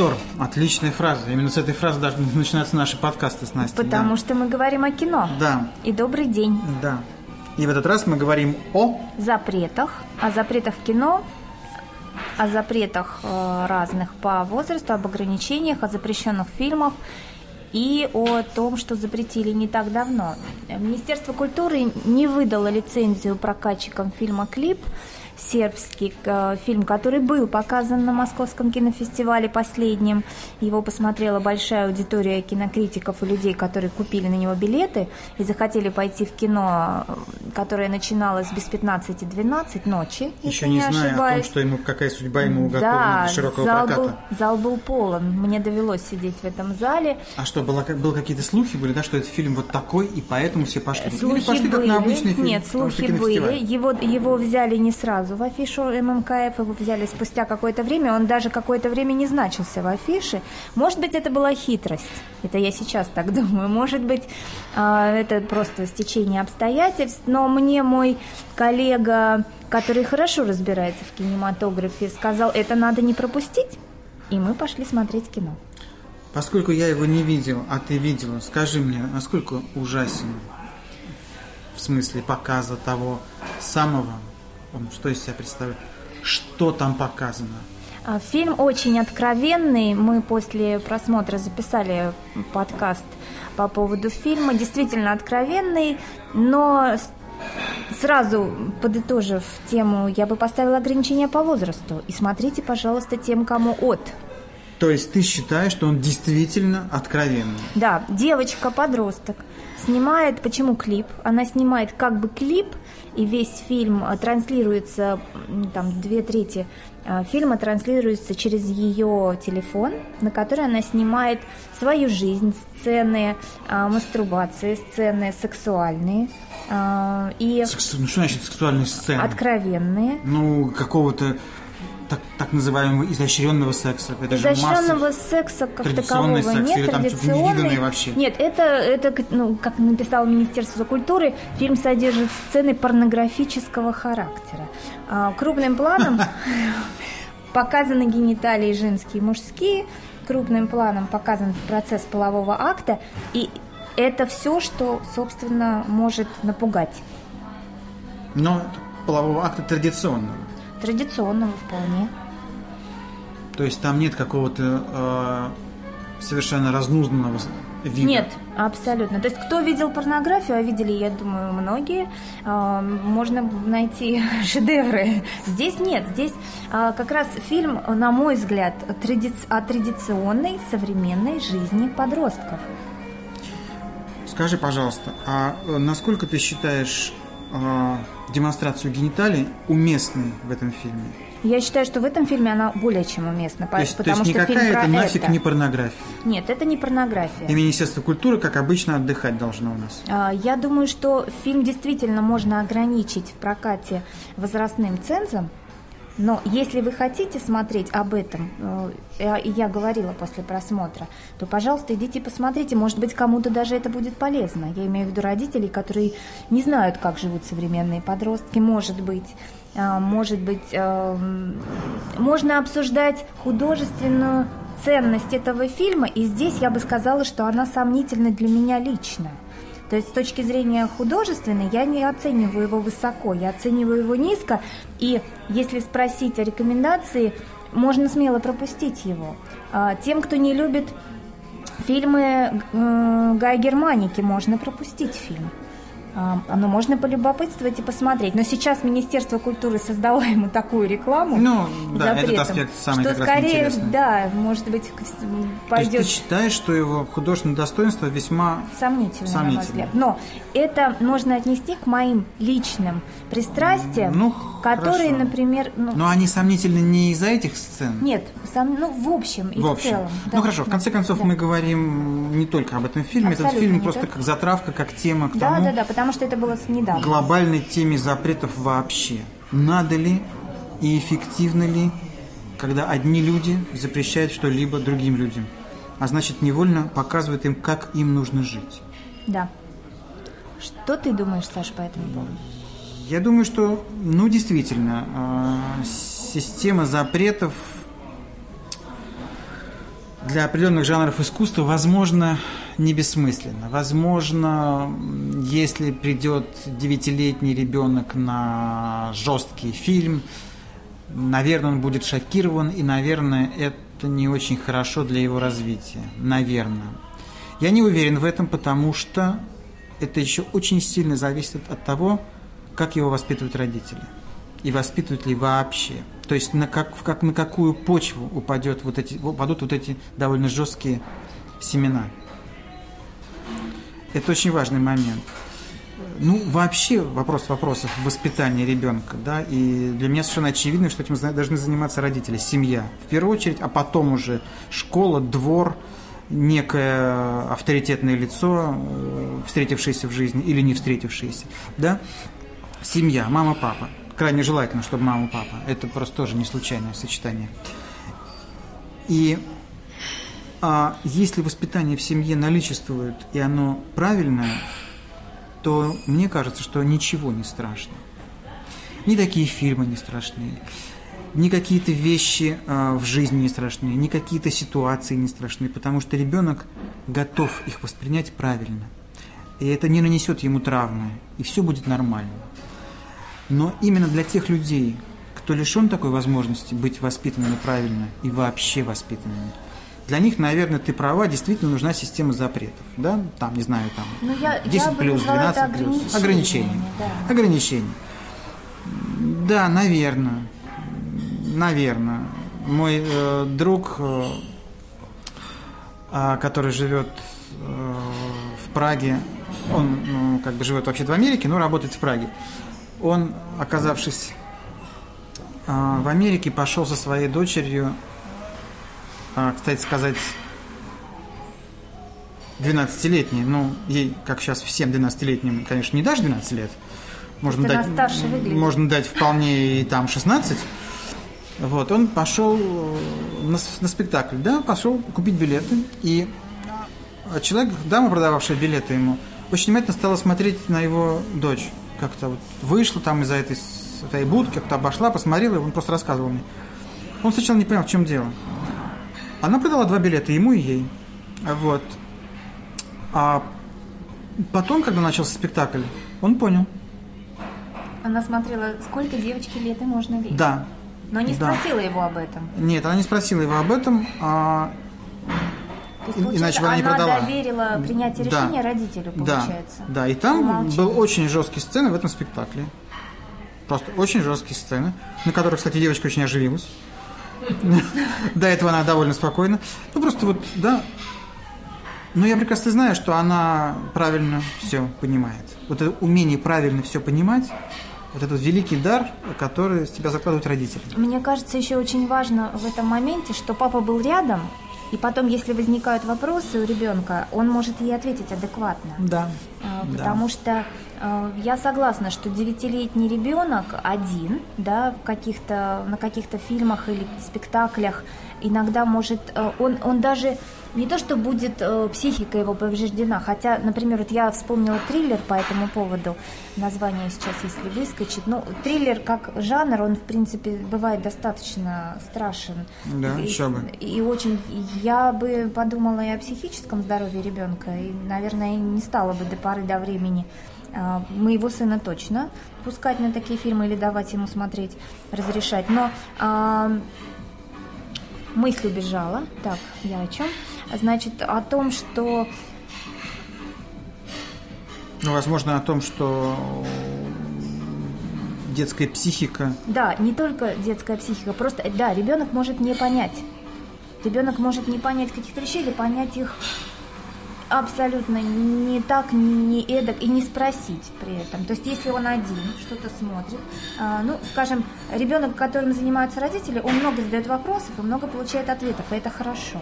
Повтор. Отличная фраза. Именно с этой фразы даже начинаются наши подкасты с Настей. Потому да. что мы говорим о кино. Да. И добрый день. Да. И в этот раз мы говорим о... Запретах. О запретах в кино, о запретах э, разных по возрасту, об ограничениях, о запрещенных фильмах и о том, что запретили не так давно. Министерство культуры не выдало лицензию прокатчикам фильма «Клип», сербский э, фильм, который был показан на Московском кинофестивале последнем. Его посмотрела большая аудитория кинокритиков и людей, которые купили на него билеты и захотели пойти в кино, э, которое начиналось без 15-12 ночи, Еще не, не зная о том, ошибаюсь. что ему, какая судьба ему уготована Да, для широкого зал проката. был, зал был полон. Мне довелось сидеть в этом зале. А что, было, был какие-то слухи были, да, что этот фильм вот такой, и поэтому все пошли? Или Слухи пошли как были. на обычный фильм? Нет, слухи были. Его, его взяли не сразу в афишу ММКФ, его взяли спустя какое-то время. Он даже какое-то время не значился в афише. Может быть, это была хитрость. Это я сейчас так думаю. Может быть, а, это просто стечение обстоятельств. Но мне мой коллега, который хорошо разбирается в кинематографе, сказал, это надо не пропустить. И мы пошли смотреть кино. Поскольку я его не видел, а ты видела, скажи мне, насколько ужасен в смысле показа того самого, он что из себя представляет, что там показано? А, Фильм очень откровенный. Мы после просмотра записали подкаст по поводу фильма. Действительно откровенный, но сразу подытожив тему, я бы поставила ограничения по возрасту. И смотрите, пожалуйста, тем, кому от. То есть ты считаешь, что он действительно откровенный? Да, девочка-подросток снимает, почему клип? Она снимает как бы клип, и весь фильм э, транслируется, там, две трети э, фильма транслируется через ее телефон, на который она снимает свою жизнь, сцены э, мастурбации, сцены сексуальные и Секс- Ну что значит сексуальные сцены? откровенные. Ну, какого-то так, так называемого изощренного секса. Это же Изощренного масса. секса как такового секс нет, или там традиционный. вообще? Нет, это, это, ну, как написало Министерство культуры, фильм содержит сцены порнографического характера. А, крупным планом показаны гениталии женские и мужские, крупным планом показан процесс полового акта, и это все, что, собственно, может напугать. Но полового акта традиционного. Традиционного вполне. То есть там нет какого-то э, совершенно разнузданного вида. Нет, абсолютно. То есть кто видел порнографию, а видели, я думаю, многие, а, можно найти шедевры. Здесь нет, здесь а, как раз фильм, на мой взгляд, тради- о традиционной современной жизни подростков. Скажи, пожалуйста, а э, насколько ты считаешь э, демонстрацию гениталий уместной в этом фильме? Я считаю, что в этом фильме она более чем уместна, То есть, то потому есть что фильм никакая про это нафиг это. не порнография. Нет, это не порнография. И Министерство культуры, как обычно, отдыхать должно у нас. А, Я думаю, что фильм действительно можно ограничить в прокате возрастным цензом, но если вы хотите смотреть об этом, э, и я говорила после просмотра, то, пожалуйста, идите посмотрите. Может быть, кому-то даже это будет полезно. Я имею в виду родителей, которые не знают, как живут современные подростки. Может быть, а, может быть, эм, можно обсуждать художественную ценность этого фильма, и здесь я бы сказала, что она сомнительна для меня лично. То есть с точки зрения художественной я не оцениваю его высоко, я оцениваю его низко. И если спросить о рекомендации, можно смело пропустить его. А, Тем, кто не любит фильмы э, Гая Германики, можно пропустить фильм. А, Но можно полюбопытствовать и посмотреть. Но сейчас Министерство культуры создало ему такую рекламу. Ну, да, запретом, этот аспект самый что как раз скорее, интересный. да, может быть, к- То есть пойдет ты считаешь, что его художественное достоинство весьма... Сомнительно, на мой Сомнительно. взгляд. Но это можно отнести к моим личным пристрастиям, Ну, которые, хорошо. например, ну, Но они сомнительны не из-за этих сцен? нет, сам, ну, в общем и в в, общем. целом. ну да, хорошо, в да, конце концов да. мы говорим не только об этом фильме, этот Абсолютно фильм не просто только. как затравка, как тема к Да, тому да, да, потому что это было недавно. глобальной теме запретов вообще. Надо ли и эффективно ли, когда одни люди запрещают что-либо другим людям, а значит невольно показывают им, как им нужно жить. Да. Что ты думаешь, Саш, по этому поводу? Я думаю, что, ну, действительно, э, система запретов для определенных жанров искусства, возможно, не бессмысленно. Возможно, если придет девятилетний ребенок на жесткий фильм, наверное, он будет шокирован, и, наверное, это не очень хорошо для его развития. Наверное. Я не уверен в этом, потому что это еще очень сильно зависит от того, как его воспитывают родители. И воспитывают ли вообще. То есть на, как, в как, на какую почву упадет вот эти, упадут вот эти довольно жесткие семена. Это очень важный момент. Ну, вообще вопрос вопросов воспитания ребенка, да, и для меня совершенно очевидно, что этим должны заниматься родители, семья, в первую очередь, а потом уже школа, двор, некое авторитетное лицо, э, встретившееся в жизни или не встретившееся, да, семья, мама, папа крайне желательно, чтобы мама папа. Это просто тоже не случайное сочетание. И а, если воспитание в семье наличествует, и оно правильное, то мне кажется, что ничего не страшно. Ни такие фильмы не страшны, ни какие-то вещи а, в жизни не страшны, ни какие-то ситуации не страшны, потому что ребенок готов их воспринять правильно. И это не нанесет ему травмы, и все будет нормально. Но именно для тех людей, кто лишен такой возможности быть воспитанными правильно и вообще воспитанными, для них, наверное, ты права, действительно нужна система запретов. Да? Там, не знаю, там ну, я, 10 я плюс, 12 плюс. Ограничения. Да. Ограничения. Да, наверное. Наверное. Мой э, друг, э, а, который живет э, в Праге, он ну, как бы живет вообще в Америке, но работает в Праге он, оказавшись а, в Америке, пошел со своей дочерью, а, кстати сказать, 12-летней, ну, ей, как сейчас всем 12-летним, конечно, не дашь 12 лет, можно дать, можно дать вполне и там 16. Вот, он пошел на, на спектакль, да, пошел купить билеты, и человек, дама, продававшая билеты ему, очень внимательно стала смотреть на его дочь как-то вот вышла там из-за этой своей будки, как-то обошла, посмотрела, и он просто рассказывал мне. Он сначала не понял, в чем дело. Она продала два билета, ему и ей. Вот. А потом, когда начался спектакль, он понял. Она смотрела, сколько девочке лет и можно видеть. Да. Но не спросила да. его об этом. Нет, она не спросила его об этом. А то есть, Иначе бы она, не продала. доверила принятие решения да. родителю, получается. Да, да. и там был очень жесткие сцены в этом спектакле. Просто очень жесткие сцены, на которых, кстати, девочка очень оживилась. До этого она довольно спокойна. Ну, просто вот, да. Но я прекрасно знаю, что она правильно все понимает. Вот это умение правильно все понимать, вот этот великий дар, который с тебя закладывают родители. Мне кажется, еще очень важно в этом моменте, что папа был рядом, и потом, если возникают вопросы у ребенка, он может ей ответить адекватно. Да. А, потому да. что э, я согласна, что девятилетний ребенок один, да, в каких-то, на каких-то фильмах или спектаклях иногда может, э, он, он даже не то, что будет э, психика его повреждена, хотя, например, вот я вспомнила триллер по этому поводу, название сейчас, если выскочит, ну, триллер как жанр, он, в принципе, бывает достаточно страшен. Да, и, еще бы. И очень, я бы подумала и о психическом здоровье ребенка, и, наверное, не стала бы до поры до времени э, моего сына точно пускать на такие фильмы или давать ему смотреть, разрешать. Но мысль убежала. Так, я о чем? Значит, о том, что... Ну, возможно, о том, что детская психика... Да, не только детская психика, просто, да, ребенок может не понять. Ребенок может не понять каких-то вещей или понять их абсолютно не так, не, не эдак и не спросить при этом. То есть, если он один что-то смотрит, э, ну, скажем, ребенок, которым занимаются родители, он много задает вопросов и много получает ответов, и это хорошо.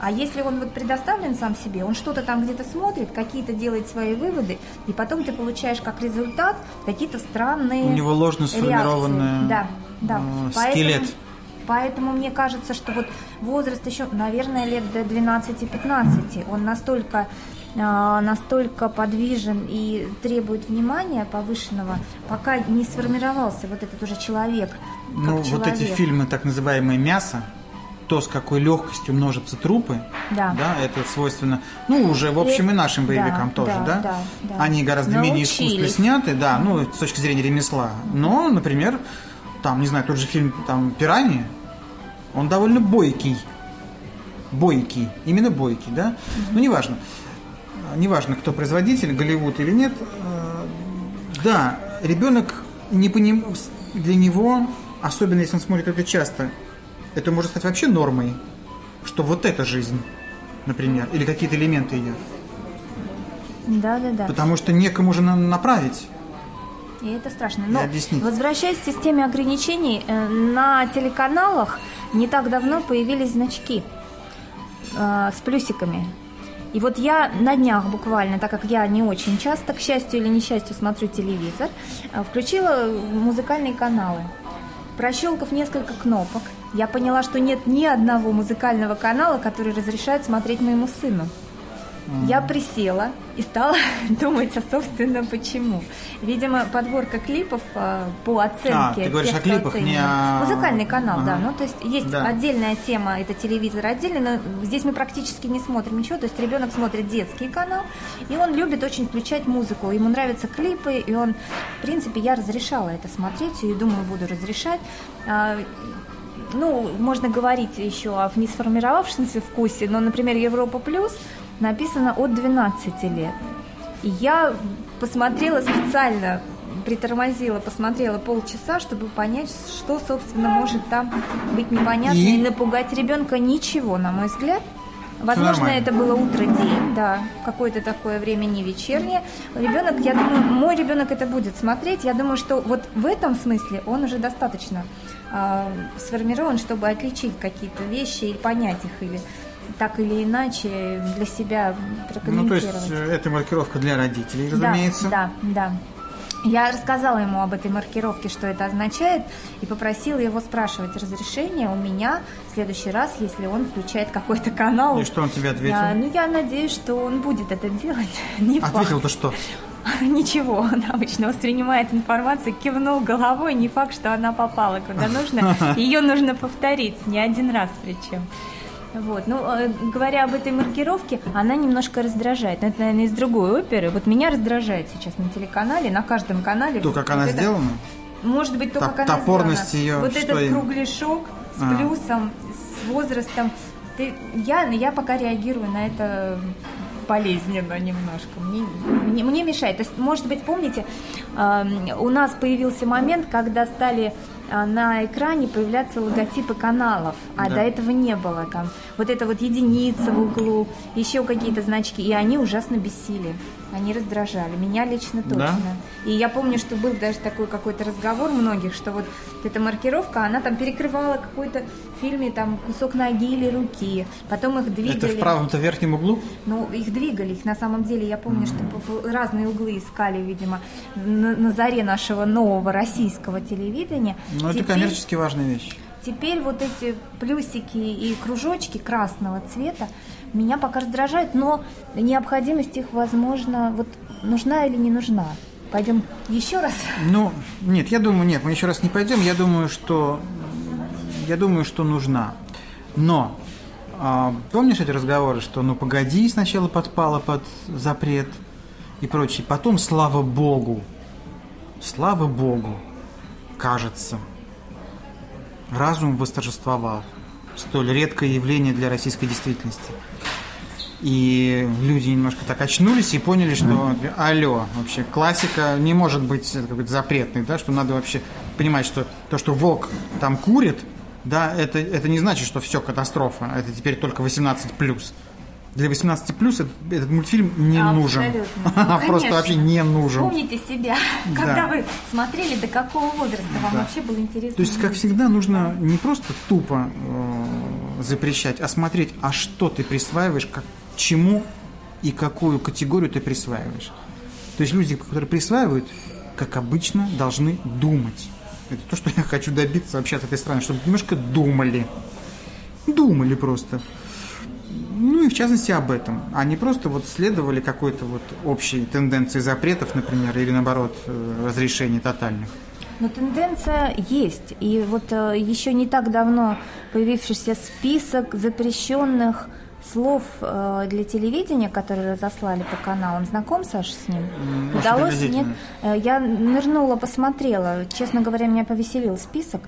А если он вот предоставлен сам себе, он что-то там где-то смотрит, какие-то делает свои выводы, и потом ты получаешь как результат какие-то странные У него ложно сформированный да, да. Э, скелет. Поэтому, Поэтому мне кажется, что вот возраст еще, наверное, лет до 12-15, он настолько а, настолько подвижен и требует внимания повышенного, пока не сформировался вот этот уже человек. Ну, человек. вот эти фильмы, так называемые мясо, то, с какой легкостью множатся трупы, Да. да, это свойственно, ну, уже, в общем, и нашим боевикам да, тоже, да, да? да, да. Они гораздо менее Научились. искусственно сняты, да, ну, с точки зрения ремесла. Но, например, там, не знаю, тот же фильм там «Пираньи», он довольно бойкий. Бойкий, именно бойкий, да? Ну, неважно. Неважно, кто производитель, Голливуд или нет. Э, Да, ребенок не поним... для него, особенно если он смотрит это часто, это может стать вообще нормой, что вот эта жизнь, например, или какие-то элементы ее. Да, да, да. Потому что некому же на- направить. И это страшно. Но возвращаясь к системе ограничений, э, на телеканалах не так давно появились значки э, с плюсиками. И вот я на днях буквально, так как я не очень часто, к счастью или несчастью, смотрю телевизор, э, включила музыкальные каналы. Прощелкав несколько кнопок, я поняла, что нет ни одного музыкального канала, который разрешает смотреть моему сыну. Я присела и стала думать, а собственно почему. Видимо, подборка клипов э, по оценке. А, ты говоришь тех, о клипах, не о- Музыкальный канал, да. Ага. Ну, то есть есть Да. отдельная тема, это телевизор отдельно, но здесь мы практически не смотрим ничего. То есть ребенок смотрит детский канал, и он любит очень включать музыку. Ему нравятся клипы, и он, в принципе, я разрешала это смотреть, и думаю, буду разрешать. А, ну, можно говорить еще о не сформировавшемся вкусе, но, например, Европа Плюс написано от 12 лет. И я посмотрела специально, притормозила, посмотрела полчаса, чтобы понять, что, собственно, может там быть непонятно и, И? напугать ребенка. Ничего, на мой взгляд. Возможно, это было утро-день, да, какое-то такое время не вечернее. Ребенок, я думаю, мой ребенок это будет смотреть. Я думаю, что вот в этом смысле он уже достаточно а, сформирован, чтобы отличить какие-то вещи и понять их или так или иначе для себя Ну, то прокомментировать. есть, э, это маркировка для родителей, разумеется. Да, да, да. Я рассказала ему об этой маркировке, что это означает, и попросила его спрашивать разрешение у меня в следующий раз, если он включает какой-то канал. И что он тебе ответил? Я- ну, я надеюсь, что он будет это делать. Не. Ответил-то что? Ничего, он обычно воспринимает информацию, кивнул головой, не факт, что она попала куда нужно. Ее нужно повторить, не один раз причем. Вот. Ну, э, говоря об этой маркировке, она немножко раздражает. Но это, наверное, из другой оперы. Вот меня раздражает сейчас на телеканале, на каждом канале. То, как она Вот это- сделана? Может быть, то, Топ- как она топорность сделана. её, Вот этот именно? кругляшок с А. плюсом, с возрастом. Ты, я, я пока реагирую на это болезненно немножко. Мне, мне, мне мешает. То есть, может быть, помните, эм, у нас появился момент, когда стали э, на экране появляться логотипы каналов, а Да. до этого не было там. Вот это вот единица в углу, еще какие-то значки, и они ужасно бесили. Они раздражали. Меня лично точно. Да? И я помню, что был даже такой какой-то разговор многих, что вот эта маркировка, она там перекрывала какой-то в фильме там кусок ноги или руки, потом их двигали. Это в правом-то верхнем углу? Ну, их двигали, их на самом деле, я помню, что по- по- разные углы искали, видимо, на, на заре нашего нового российского телевидения. Ну, это Теперь- коммерчески важная вещь. Теперь вот эти плюсики и кружочки красного цвета меня пока раздражают, но необходимость их, возможно, вот нужна или не нужна. Пойдем еще раз. Ну, нет, я думаю, нет, мы еще раз не пойдем. Я думаю, что я думаю, что нужна. Но а, помнишь эти разговоры, что ну погоди, сначала подпала под запрет и прочее. Потом, слава богу, слава богу, кажется, разум восторжествовал. Столь редкое явление для российской действительности. И люди немножко так очнулись и поняли, что алло, вообще классика не может быть какой-то запретной, да, что надо вообще понимать, что то, что волк там курит, да, это, это не значит, что все катастрофа, это теперь только 18 Для 18 этот, этот мультфильм не нужен. Абсолютно. Ну, Просто конечно. вообще не нужен. Вспомните себя, Да. когда вы смотрели, до какого возраста вам Да. вообще было интересно. То есть, как всегда, нужно не просто тупо э, запрещать, а смотреть, а что ты присваиваешь, как, чему и какую категорию ты присваиваешь. То есть люди, которые присваивают, как обычно, должны думать. Это то, что я хочу добиться вообще от этой страны, чтобы немножко думали. Думали просто. В частности об этом, а не просто вот следовали какой-то вот общей тенденции запретов, например, или наоборот э, разрешений тотальных. Но тенденция есть. И вот э, еще не так давно появившийся список запрещенных слов э, для телевидения, которые разослали по каналам. Знаком, Саша, с ним? М, Удалось? очень Нет? Я нырнула, посмотрела. Честно говоря, меня повеселил список.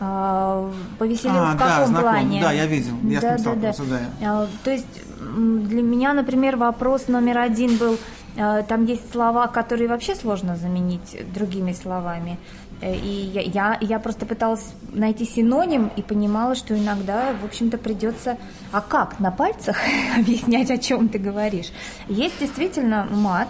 Э, Повеселил А, в да, каком знаком. плане? Да, я видел. Я с ним сталкивался, да. Э, То есть для меня, например, вопрос номер один был, э, там есть слова, которые вообще сложно заменить другими словами. Э, И я, я, я просто пыталась найти синоним и понимала, что иногда, в общем-то, придется... А как? На пальцах объяснять, о чем ты говоришь? Есть действительно мат,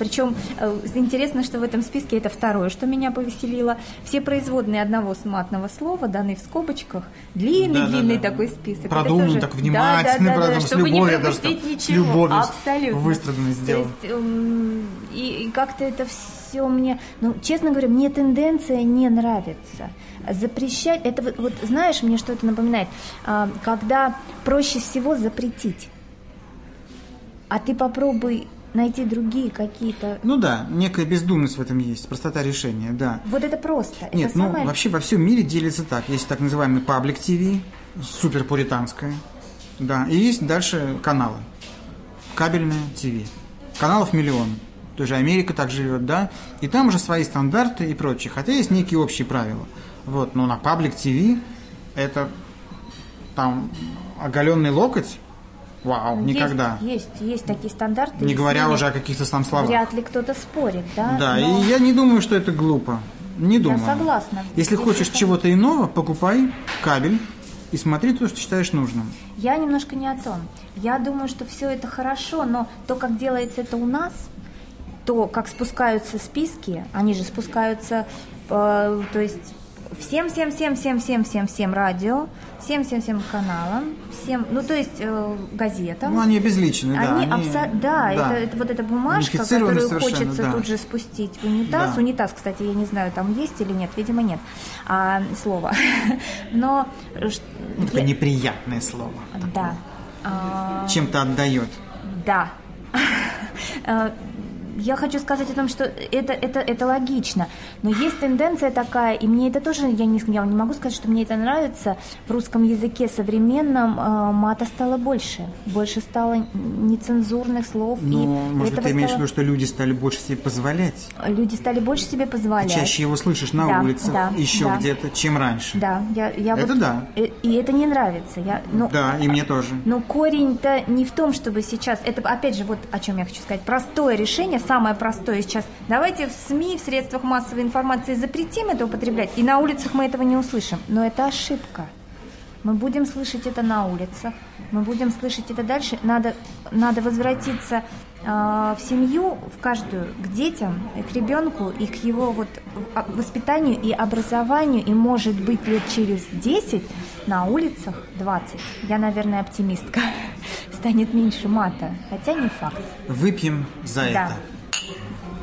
причем э, интересно, что в этом списке это второе, что меня повеселило. Все производные одного матного слова даны в скобочках. Длинный-длинный Да-да-да. такой список. Продуман тоже- так внимательно, Да-да-да, продуман, с чтобы не любовью, даже пропустить с ничего. любовью Абсолютно. выстраданно сделано. То есть, эм, и, и как-то это все мне... Ну, честно говоря, мне тенденция не нравится. Запрещать... Это вот, вот знаешь, мне что это напоминает? А, когда проще всего запретить. А ты попробуй найти другие какие-то... Ну да, некая бездумность в этом есть, простота решения, да. Вот это просто. Нет, это ну самое... вообще во всем мире делится так. Есть так называемый паблик ТВ, супер пуританская, да, и есть дальше каналы, кабельное ТВ. Каналов миллион. Тоже Америка так живет, да, и там уже свои стандарты и прочее. Хотя есть некие общие правила. Вот, но на паблик ТВ это там оголенный локоть, вау, никогда. Есть, есть, такие стандарты. Не говоря уже о каких-то там словах. Вряд ли кто-то спорит, да? Да, но и я не думаю, что это глупо. Не думаю. согласна. Если Здесь хочешь я чего-то иного, покупай кабель и смотри то, что считаешь нужным. Я немножко не о том. Я думаю, что все это хорошо, но то, как делается это у нас, то, как спускаются списки, они же спускаются, э, то есть всем, всем, всем, всем, всем, всем, всем радио, всем, всем, всем каналам, всем, ну то есть э, газетам. Ну, они обезличены, да. Они, абсо- да, Это, это вот эта бумажка, которую хочется да. тут же спустить в унитаз. Да. Унитаз, кстати, я не знаю, там есть или нет, видимо, нет. А, слово. Но э, ш- Ну, такое я- неприятное слово. да. А, Чем-то отдает. да. Э, Я хочу сказать о том, что это, это, это логично, но есть тенденция такая, и мне это тоже, я не, я не могу сказать, что мне это нравится, в русском языке современном э, мата стало больше, больше стало нецензурных слов. Ну, может ты имеешь в стало- виду, что люди стали больше себе позволять? Люди стали больше себе Ты позволять. чаще его слышишь на Да, улице, да, еще да. где-то, чем раньше. Да, я, я Это вот- да. И, и это не нравится. Я, ну, Да, и мне тоже. Но корень-то не в том, чтобы сейчас... Это, опять же, вот о чем я хочу сказать. Простое решение, самое простое сейчас. Давайте в СМИ, в средствах массовой информации запретим это употреблять, и на улицах мы этого не услышим. Но это ошибка. Мы будем слышать это на улицах, мы будем слышать это дальше. Надо, надо возвратиться э, в семью, в каждую, к детям, к ребенку, и к его вот воспитанию и образованию. И, может быть, лет через 10 на улицах 20. Я, наверное, оптимистка. Станет меньше мата, хотя не факт. Выпьем за Да. это.